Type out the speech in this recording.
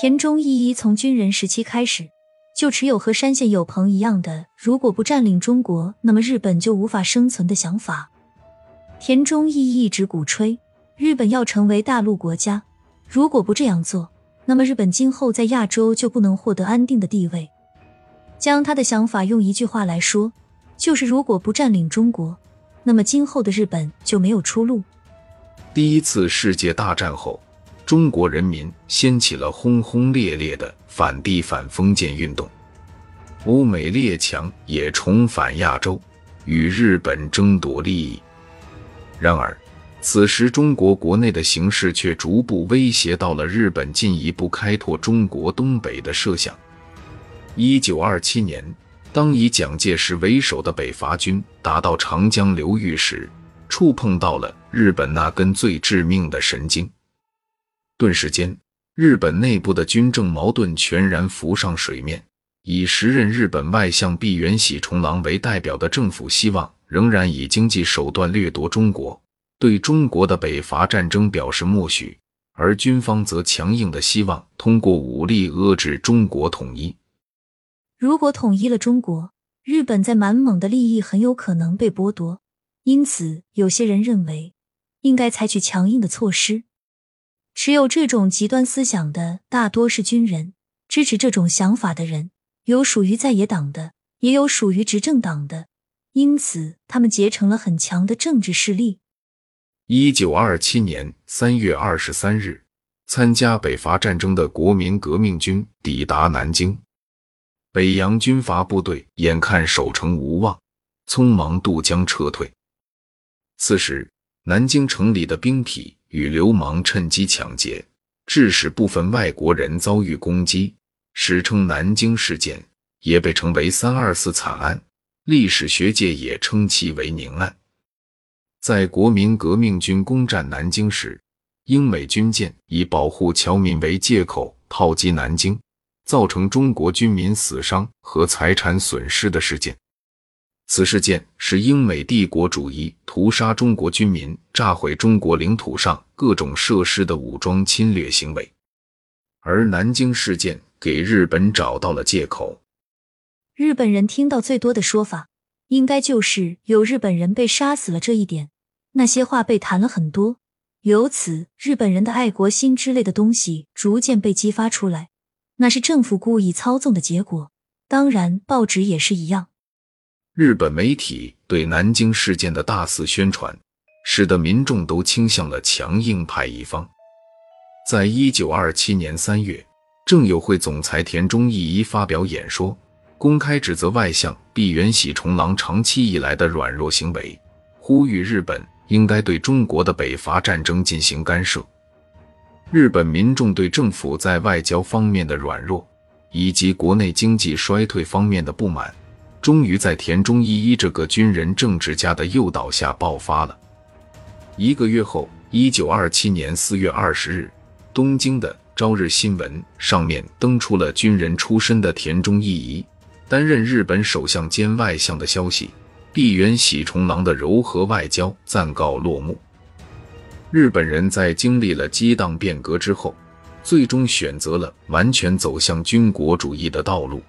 田中义一从军人时期开始，就持有和山县有朋一样的“如果不占领中国，那么日本就无法生存”的想法。田中义一一直鼓吹日本要成为大陆国家，如果不这样做，那么日本今后在亚洲就不能获得安定的地位。将他的想法用一句话来说，就是如果不占领中国，那么今后的日本就没有出路。第一次世界大战后。中国人民掀起了轰轰烈烈的反帝反封建运动，欧美列强也重返亚洲，与日本争夺利益。然而，此时中国国内的形势却逐步威胁到了日本进一步开拓中国东北的设想。一九二七年，当以蒋介石为首的北伐军达到长江流域时，触碰到了日本那根最致命的神经。顿时间，日本内部的军政矛盾全然浮上水面。以时任日本外相毕原喜重郎为代表的政府，希望仍然以经济手段掠夺中国，对中国的北伐战争表示默许；而军方则强硬的希望通过武力遏制中国统一。如果统一了中国，日本在满蒙的利益很有可能被剥夺。因此，有些人认为应该采取强硬的措施。持有这种极端思想的大多是军人，支持这种想法的人有属于在野党的，也有属于执政党的，因此他们结成了很强的政治势力。一九二七年三月二十三日，参加北伐战争的国民革命军抵达南京，北洋军阀部队眼看守城无望，匆忙渡江撤退。此时，南京城里的兵痞。与流氓趁机抢劫，致使部分外国人遭遇攻击，史称南京事件，也被称为三二四惨案。历史学界也称其为宁案。在国民革命军攻占南京时，英美军舰以保护侨民为借口炮击南京，造成中国军民死伤和财产损失的事件。此事件是英美帝国主义屠杀中国军民、炸毁中国领土上各种设施的武装侵略行为，而南京事件给日本找到了借口。日本人听到最多的说法，应该就是有日本人被杀死了这一点。那些话被谈了很多，由此日本人的爱国心之类的东西逐渐被激发出来。那是政府故意操纵的结果。当然，报纸也是一样。日本媒体对南京事件的大肆宣传，使得民众都倾向了强硬派一方。在一九二七年三月，政友会总裁田中义一发表演说，公开指责外相毕原喜重郎长期以来的软弱行为，呼吁日本应该对中国的北伐战争进行干涉。日本民众对政府在外交方面的软弱，以及国内经济衰退方面的不满。终于在田中义一这个军人政治家的诱导下爆发了。一个月后，一九二七年四月二十日，东京的《朝日新闻》上面登出了军人出身的田中义一担任日本首相兼外相的消息。毕原喜重郎的柔和外交暂告落幕。日本人在经历了激荡变革之后，最终选择了完全走向军国主义的道路。